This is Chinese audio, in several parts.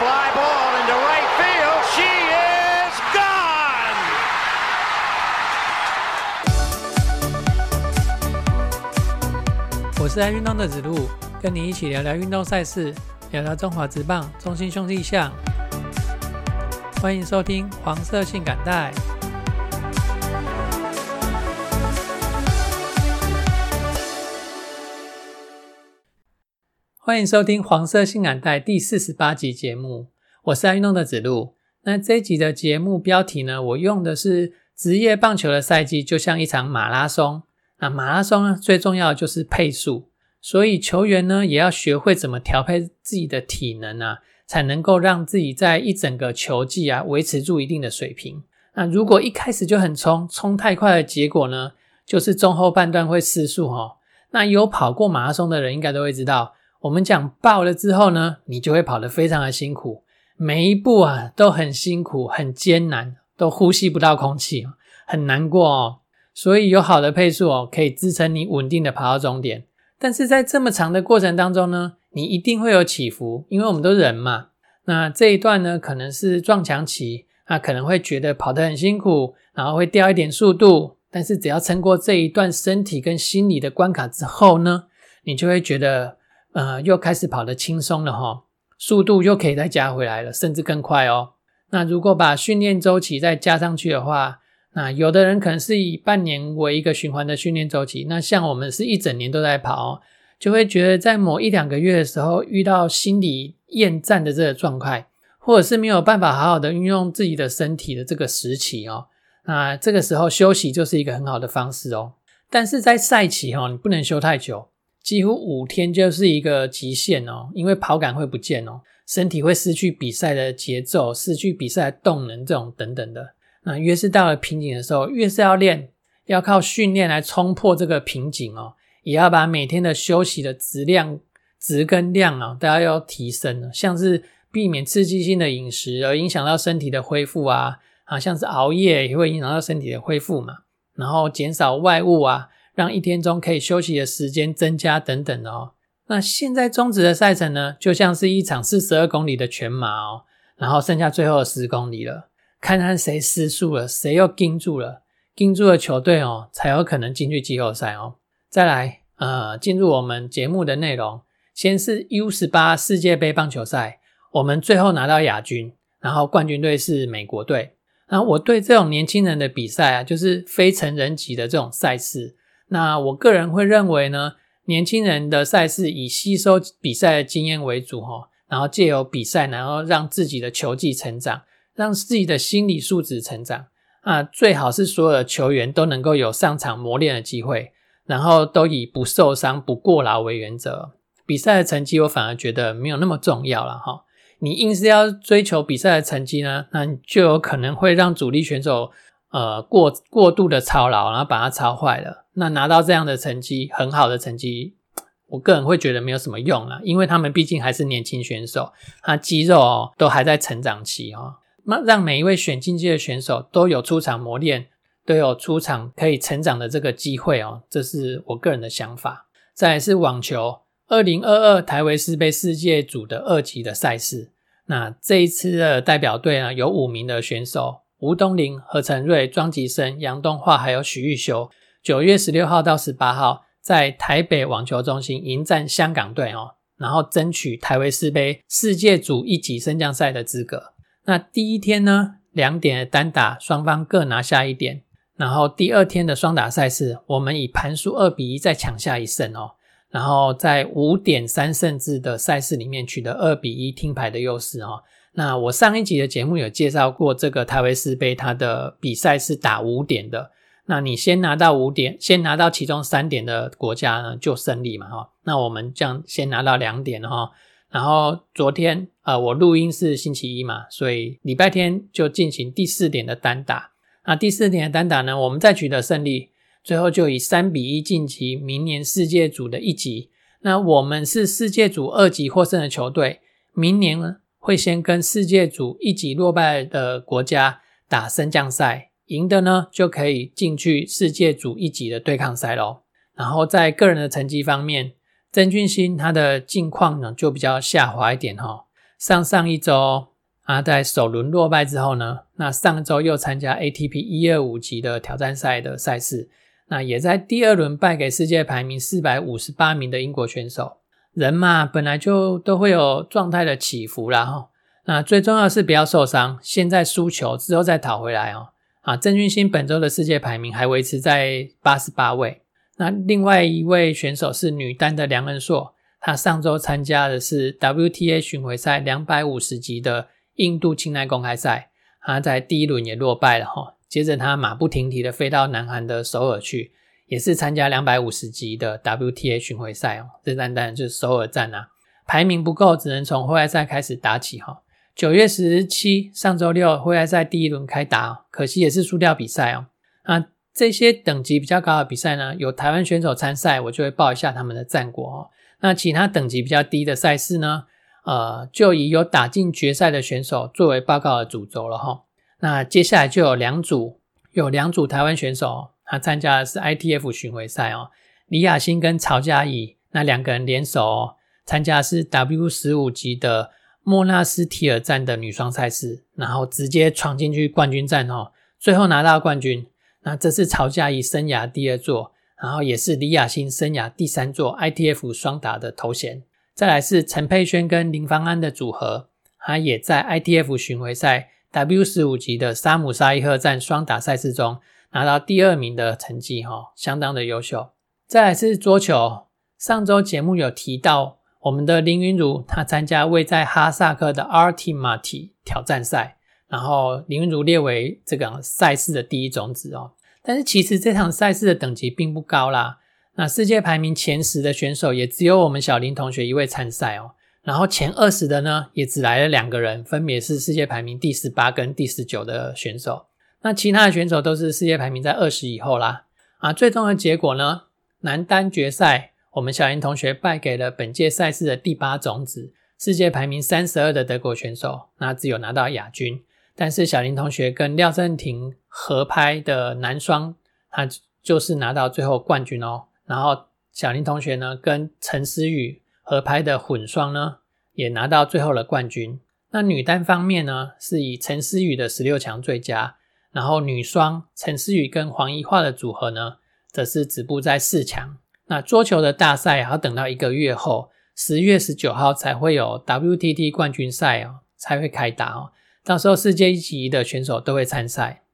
fly ball into right field. She is gone. 我是爱运动的子路，跟你一起聊聊运动赛事，聊聊中华职棒中心兄弟象。欢迎收听黄色性感带。欢迎收听黄色性感带第四十八集节目，我是爱运动的子路。那这一集的节目标题呢，我用的是职业棒球的赛季就像一场马拉松。那马拉松呢，最重要的就是配速，所以球员呢也要学会怎么调配自己的体能啊，才能够让自己在一整个球季啊维持住一定的水平。那如果一开始就很冲，冲太快的结果呢，就是中后半段会失速哦。那有跑过马拉松的人应该都会知道，我们讲爆了之后呢，你就会跑得非常的辛苦，每一步啊都很辛苦、很艰难，都呼吸不到空气，很难过哦。所以有好的配速哦，可以支撑你稳定的跑到终点。但是在这么长的过程当中呢，你一定会有起伏，因为我们都人嘛。那这一段呢，可能是撞墙期，那可能会觉得跑得很辛苦，然后会掉一点速度。但是只要撑过这一段身体跟心理的关卡之后呢，你就会觉得，呃，又开始跑得轻松了哈，速度又可以再加回来了，甚至更快哦。那如果把训练周期再加上去的话，那有的人可能是以半年为一个循环的训练周期，那像我们是一整年都在跑，就会觉得在某一两个月的时候遇到心理厌战的这个状态，或者是没有办法好好的运用自己的身体的这个时期哦，那这个时候休息就是一个很好的方式哦。但是在赛期哦，你不能休太久，几乎五天就是一个极限哦，因为跑感会不见哦，身体会失去比赛的节奏，失去比赛的动能这种等等的。那越是到了瓶颈的时候，越是要练，要靠训练来冲破这个瓶颈哦，也要把每天的休息的质量、质跟量啊，都要要提升了。像是避免刺激性的饮食而影响到身体的恢复啊，啊，像是熬夜也会影响到身体的恢复嘛。然后减少外物啊，让一天中可以休息的时间增加等等哦。那现在中止的赛程呢，就像是一场四十二公里的全马哦，然后剩下最后的十公里了。看看谁失速了，谁又盯住了，盯住了球队哦，才有可能进去季后赛哦。再来，呃，进入我们节目的内容，先是 U 十八世界杯棒球赛，我们最后拿到亚军，然后冠军队是美国队。那我对这种年轻人的比赛啊，就是非成人级的这种赛事，那我个人会认为呢，年轻人的赛事以吸收比赛的经验为主哈，然后借由比赛，然后让自己的球技成长。让自己的心理素质成长啊，最好是所有的球员都能够有上场磨练的机会，然后都以不受伤、不过劳为原则。比赛的成绩，我反而觉得没有那么重要了哈。你硬是要追求比赛的成绩呢，那你就有可能会让主力选手呃过过度的操劳，然后把它操坏了。那拿到这样的成绩，很好的成绩，我个人会觉得没有什么用了，因为他们毕竟还是年轻选手，他肌肉哦都还在成长期哦。那让每一位选进阶的选手都有出场磨练，都有出场可以成长的这个机会哦，这是我个人的想法。再是网球，二零二二台维斯杯世界组的二级的赛事，那这一次的代表队呢有五名的选手：吴东林、何成瑞、庄吉生、杨东化，还有许玉修。九月十六号到十八号在台北网球中心迎战香港队哦，然后争取台维斯杯世界组一级升降赛的资格。那第一天呢，两点的单打双方各拿下一点，然后第二天的双打赛事，我们以盘数二比一再抢下一胜哦，然后在五点三胜制的赛事里面取得二比一听牌的优势哦。那我上一集的节目有介绍过，这个台维斯杯它的比赛是打五点的，那你先拿到五点，先拿到其中三点的国家呢就胜利嘛哈。那我们这样先拿到两点哈。然后昨天，呃，我录音是星期一嘛，所以礼拜天就进行第四点的单打。那第四点的单打呢，我们再取得胜利，最后就以三比一晋级明年世界组的一级。那我们是世界组二级获胜的球队，明年呢会先跟世界组一级落败的国家打升降赛，赢的呢就可以进去世界组一级的对抗赛喽。然后在个人的成绩方面。曾俊欣他的近况呢就比较下滑一点哈，上上一周啊，在首轮落败之后呢，那上周又参加 ATP 一二五级的挑战赛的赛事，那也在第二轮败给世界排名四百五十八名的英国选手。人嘛，本来就都会有状态的起伏啦哈。那最重要是不要受伤，现在输球之后再讨回来哦。啊，郑俊兴本周的世界排名还维持在八十八位。那另外一位选手是女单的梁恩硕。他上周参加的是 WTA 巡回赛两百五十级的印度青奈公开赛，他在第一轮也落败了哈。接着他马不停蹄的飞到南韩的首尔去，也是参加两百五十级的 WTA 巡回赛哦。这单单就是首尔站啊，排名不够，只能从户外赛开始打起哈。九月十七，上周六户外赛第一轮开打，可惜也是输掉比赛哦。那这些等级比较高的比赛呢，有台湾选手参赛，我就会报一下他们的战果哦。那其他等级比较低的赛事呢？呃，就以有打进决赛的选手作为报告的主轴了哈。那接下来就有两组，有两组台湾选手，他参加的是 ITF 巡回赛哦。李雅欣跟曹嘉怡那两个人联手参加是 W 十五级的莫纳斯提尔站的女双赛事，然后直接闯进去冠军战哦，最后拿到冠军。那这是曹嘉怡生涯第二座。然后也是李雅欣生涯第三座 ITF 双打的头衔。再来是陈佩萱跟林芳安的组合，他也在 ITF 巡回赛 W 十五级的沙姆沙伊赫站双打赛事中拿到第二名的成绩，哈，相当的优秀。再来是桌球，上周节目有提到我们的林云如，她参加位在哈萨克的 Artimati 挑战赛，然后林云如列为这个赛事的第一种子哦。但是其实这场赛事的等级并不高啦。那世界排名前十的选手也只有我们小林同学一位参赛哦。然后前二十的呢，也只来了两个人，分别是世界排名第十八跟第十九的选手。那其他的选手都是世界排名在二十以后啦。啊，最终的结果呢，男单决赛，我们小林同学败给了本届赛事的第八种子，世界排名三十二的德国选手，那只有拿到亚军。但是小林同学跟廖振廷合拍的男双，他就是拿到最后冠军哦。然后小林同学呢跟陈思雨合拍的混双呢，也拿到最后的冠军。那女单方面呢，是以陈思雨的十六强最佳，然后女双陈思雨跟黄怡桦的组合呢，则是止步在四强。那桌球的大赛要等到一个月后，十月十九号才会有 WTT 冠军赛哦，才会开打哦。到时候世界一级的选手都会参赛。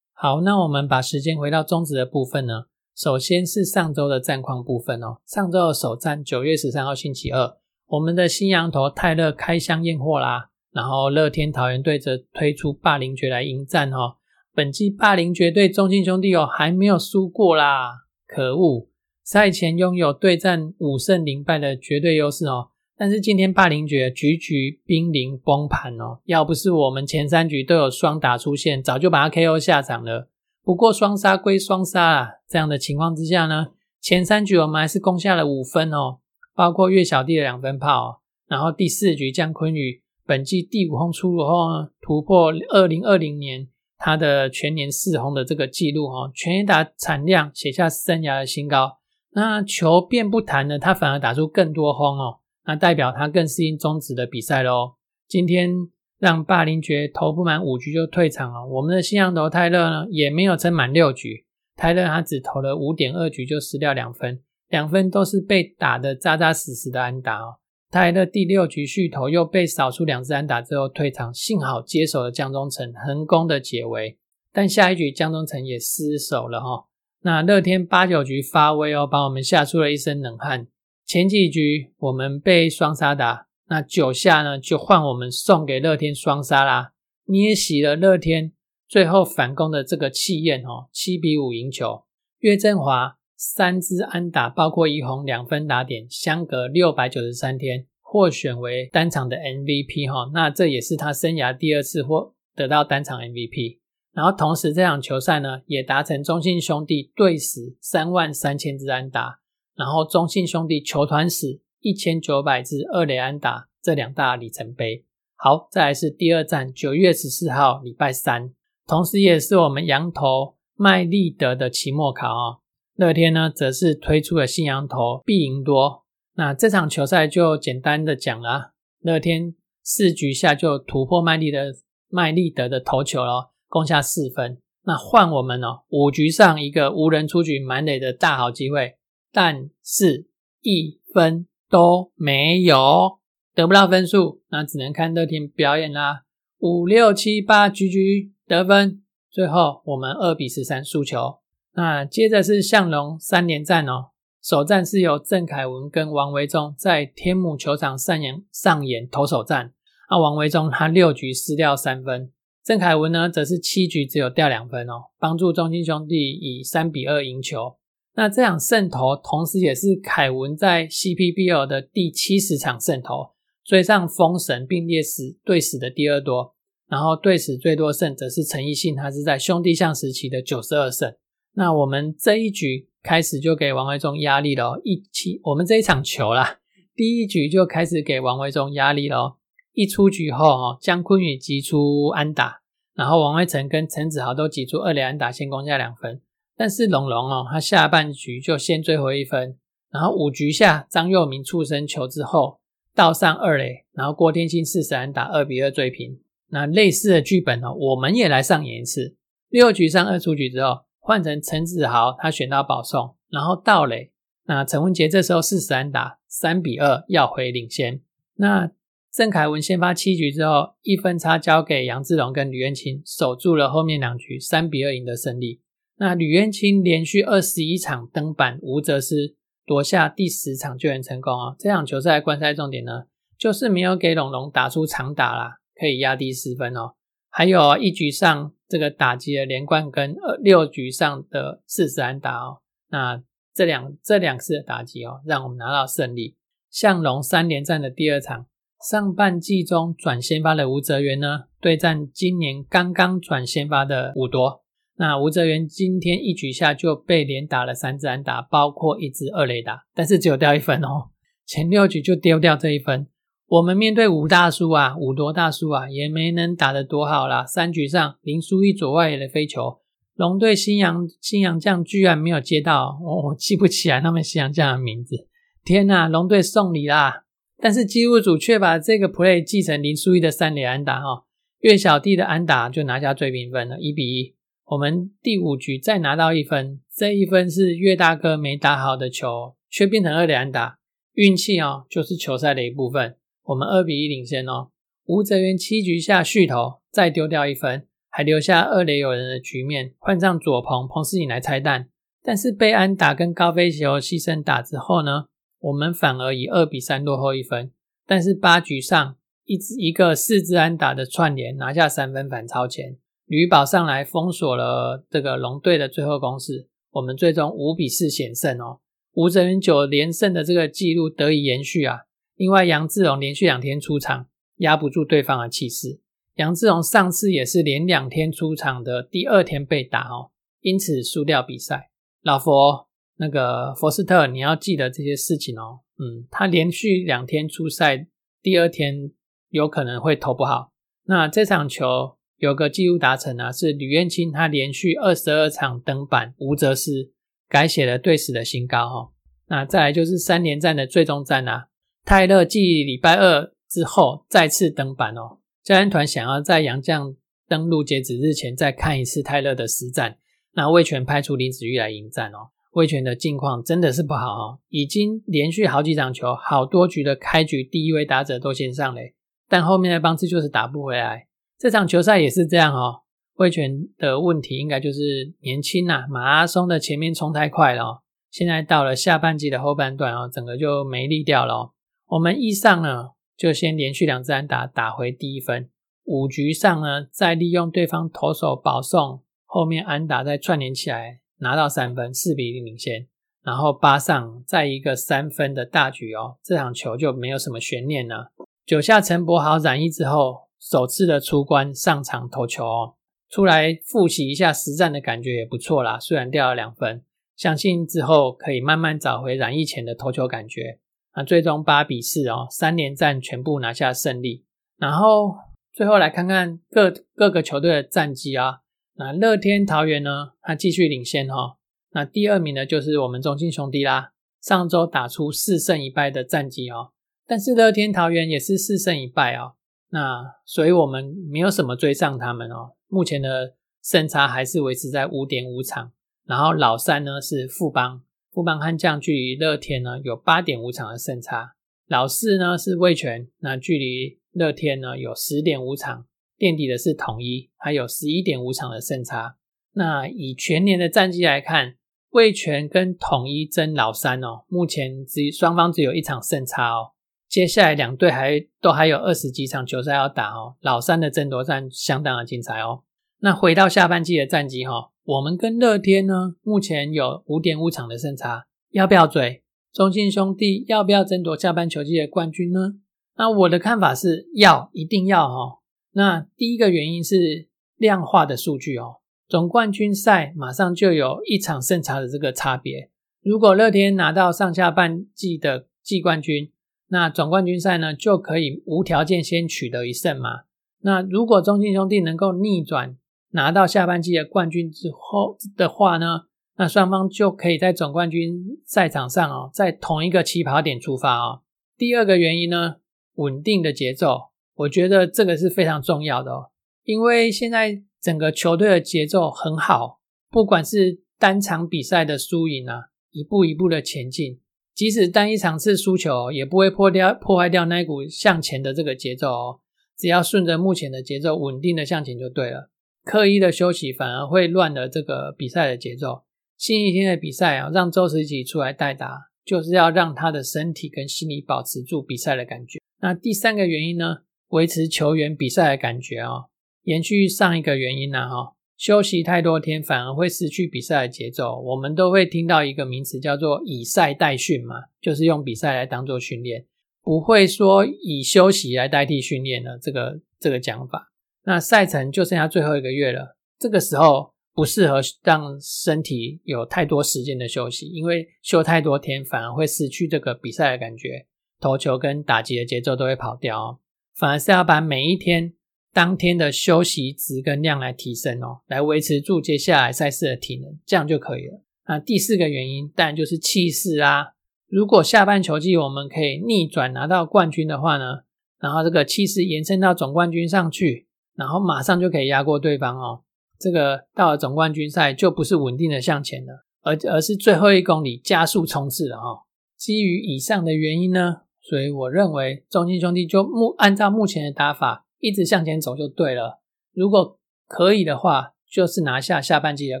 好，那我们把时间回到中止的部分呢？首先是上周的战况部分哦。上周的首战九月十三号星期二，我们的新羊头泰勒开箱验货啦。然后乐天桃园队则推出霸凌爵来迎战哦。本季霸凌爵对中信兄弟哦还没有输过啦，可恶！赛前拥有对战五胜零败的绝对优势哦，但是今天霸凌爵局局濒临崩盘哦。要不是我们前三局都有双打出现，早就把他 KO 下场了。不过双杀归双杀啊，这样的情况之下呢，前三局我们还是攻下了五分哦，包括岳小弟的两分炮，然后第四局姜坤宇。本季第五轰出炉后呢，突破二零二零年他的全年四轰的这个记录哈，全年打产量写下生涯的新高。那球变不弹了，他反而打出更多轰哦，那代表他更适应中职的比赛喽。今天让霸凌爵投不满五局就退场了，我们的新洋头泰勒呢也没有撑满六局，泰勒他只投了五点二局就失掉两分，两分都是被打的扎扎实实的安打哦。泰勒第六局续投又被扫出两支安打之后退场，幸好接手了江中诚成功的解围，但下一局江中诚也失手了哈。那乐天八九局发威哦，把我们吓出了一身冷汗。前几局我们被双杀打，那九下呢就换我们送给乐天双杀啦，捏洗了乐天，最后反攻的这个气焰哦，七比五赢球。岳振华。三支安打，包括一红两分打点，相隔六百九十三天获选为单场的 MVP 哈，那这也是他生涯第二次获得到单场 MVP。然后同时这场球赛呢，也达成中信兄弟队史三万三千支安打，然后中信兄弟球团史一千九百至二雷安打这两大里程碑。好，再来是第二站，九月十四号，礼拜三，同时也是我们羊头麦利德的期末考啊。乐天呢，则是推出了新羊头必赢多。那这场球赛就简单的讲了，乐天四局下就突破麦利的麦利德的头球了，攻下四分。那换我们哦，五局上一个无人出局满垒的大好机会，但是一分都没有。得不到分数，那只能看乐天表演啦。五六七八局局得分，最后我们二比十三输球。那接着是向龙三连战哦，首战是由郑凯文跟王维忠在天母球场上演上演投手战。那王维忠他六局失掉三分，郑凯文呢则是七局只有掉两分哦，帮助中心兄弟以三比二赢球。那这场胜投，同时也是凯文在 CPBL 的第七十场胜投。追上封神并列史队史的第二多，然后队史最多胜则是陈奕迅，他是在兄弟象时期的九十二胜。那我们这一局开始就给王维忠压力了，一起我们这一场球啦，第一局就开始给王维忠压力了。一出局后哦，姜坤宇击出安打，然后王威成跟陈子豪都挤出二连安打，先攻下两分。但是龙龙哦，他下半局就先追回一分，然后五局下张佑明触身球之后。倒上二垒，然后郭天星四十安打二比二追平。那类似的剧本呢，我们也来上演一次。六局上二出局之后，换成陈子豪，他选到保送，然后倒垒。那陈文杰这时候四十安打三比二要回领先。那郑凯文先发七局之后，一分差交给杨志龙跟吕彦清守住了后面两局，三比二赢得胜利。那吕彦青连续二十一场登板无责失。夺下第十场救援成功啊！这场球赛观赛重点呢，就是没有给龙龙打出长打啦，可以压低失分哦。还有一局上这个打击的连贯跟二六局上的四十安打哦，那这两这两次的打击哦，让我们拿到胜利。向龙三连战的第二场，上半季中转先发的吴泽源呢，对战今年刚刚转先发的武夺。那吴泽源今天一局下就被连打了三支安打，包括一支二垒打，但是只有掉一分哦。前六局就丢掉这一分。我们面对吴大叔啊，五多大叔啊，也没能打得多好啦。三局上林书义左外野的飞球，龙队新洋新洋将居然没有接到，我我记不起来他们新洋将的名字。天呐，龙队送礼啦！但是机务组却把这个 play 继承林书义的三垒安打哈，岳小弟的安打就拿下追平分了，一比一。我们第五局再拿到一分，这一分是岳大哥没打好的球，却变成二连打，运气哦，就是球赛的一部分。我们二比一领先哦。吴泽源七局下续投，再丢掉一分，还留下二垒有人的局面，换上左鹏彭世颖来拆弹。但是被安打跟高飞球牺牲打之后呢，我们反而以二比三落后一分。但是八局上一支一个四支安打的串联，拿下三分反超前。吕宝上来封锁了这个龙队的最后攻势，我们最终五比四险胜哦。吴泽元九连胜的这个记录得以延续啊。另外杨志荣连续两天出场，压不住对方的气势。杨志荣上次也是连两天出场的第二天被打哦，因此输掉比赛。老佛那个佛斯特，你要记得这些事情哦。嗯，他连续两天出赛，第二天有可能会投不好。那这场球。有个记录达成啊，是吕彦青他连续二十二场登板无责失，改写了队史的新高哈。那再来就是三连战的最终战啊，泰勒继礼拜二之后再次登板哦。教练团想要在杨将登陆截止日前再看一次泰勒的实战，那魏权派出林子玉来迎战哦。魏权的近况真的是不好哦，已经连续好几场球，好多局的开局第一位打者都先上嘞，但后面的帮次就是打不回来。这场球赛也是这样哦，魏权的问题应该就是年轻呐，马拉松的前面冲太快了，现在到了下半季的后半段哦，整个就没力掉了。我们一上呢，就先连续两支打打回第一分，五局上呢，再利用对方投手保送，后面安打再串联起来拿到三分，四比零领先。然后八上再一个三分的大局哦，这场球就没有什么悬念了。九下陈柏豪染疫之后。首次的出关上场投球哦，出来复习一下实战的感觉也不错啦。虽然掉了两分，相信之后可以慢慢找回染疫前的投球感觉。那最终八比四哦，三连战全部拿下胜利。然后最后来看看各各个球队的战绩啊。那乐天桃园呢，它继续领先哈。那第二名呢，就是我们中信兄弟啦。上周打出四胜一败的战绩哦，但是乐天桃园也是四胜一败哦。那所以我们没有什么追上他们哦。目前的胜差还是维持在五点五场。然后老三呢是富邦，富邦悍将距离乐天呢有八点五场的胜差。老四呢是味全，那距离乐天呢有十点五场。垫底的是统一，还有十一点五场的胜差。那以全年的战绩来看，味全跟统一争老三哦，目前只双方只有一场胜差哦。接下来两队还都还有二十几场球赛要打哦，老三的争夺战相当的精彩哦。那回到下半季的战绩哈，我们跟乐天呢，目前有五点五场的胜差，要不要追？中信兄弟要不要争夺下半球季的冠军呢？那我的看法是要，一定要哈。那第一个原因是量化的数据哦，总冠军赛马上就有一场胜差的这个差别。如果乐天拿到上下半季的季冠军，那总冠军赛呢就可以无条件先取得一胜嘛。那如果中信兄弟能够逆转拿到下半季的冠军之后的话呢，那双方就可以在总冠军赛场上哦，在同一个起跑点出发哦。第二个原因呢，稳定的节奏。我觉得这个是非常重要的哦，因为现在整个球队的节奏很好，不管是单场比赛的输赢啊，一步一步的前进，即使单一场次输球，也不会破掉破坏掉那股向前的这个节奏哦。只要顺着目前的节奏，稳定的向前就对了。刻意的休息反而会乱了这个比赛的节奏。星期天的比赛啊，让周时吉出来代打，就是要让他的身体跟心理保持住比赛的感觉。那第三个原因呢？维持球员比赛的感觉哦，延续上一个原因呢哈，休息太多天反而会失去比赛的节奏。我们都会听到一个名词叫做以赛代训嘛，就是用比赛来当做训练，不会说以休息来代替训练的这个这个讲法。那赛程就剩下最后一个月了，这个时候不适合让身体有太多时间的休息，因为休太多天反而会失去这个比赛的感觉，投球跟打击的节奏都会跑掉哦。反而是要把每一天当天的休息值跟量来提升哦，来维持住接下来赛事的体能，这样就可以了。那第四个原因当然就是气势啊。如果下半球季我们可以逆转拿到冠军的话呢，然后这个气势延伸到总冠军上去，然后马上就可以压过对方哦。这个到了总冠军赛就不是稳定的向前了，而而是最后一公里加速冲刺了哦。基于以上的原因呢？所以我认为中信兄弟就目按照目前的打法一直向前走就对了。如果可以的话，就是拿下下半季的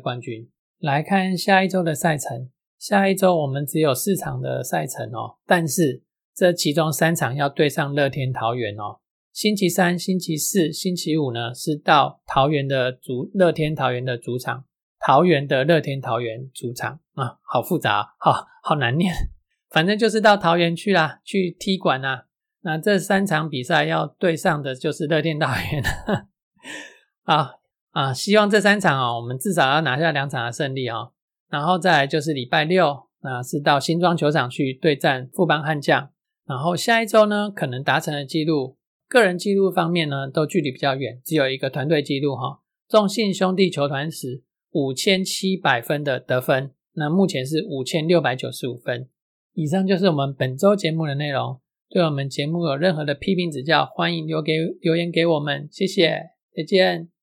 冠军。来看下一周的赛程，下一周我们只有四场的赛程哦，但是这其中三场要对上乐天桃园哦。星期三、星期四、星期五呢是到桃园的主乐天桃园的主场，桃园的乐天桃园主场啊，好复杂，好好难念。反正就是到桃园去啦，去踢馆啦。那这三场比赛要对上的就是乐天大园。啊啊，希望这三场哦，我们至少要拿下两场的胜利哦。然后再来就是礼拜六，那是到新庄球场去对战富邦悍将。然后下一周呢，可能达成的记录，个人记录方面呢，都距离比较远，只有一个团队记录哈。众信兄弟球团史五千七百分的得分，那目前是五千六百九十五分。以上就是我们本周节目的内容。对我们节目有任何的批评指教，欢迎留给留言给我们，谢谢，再见。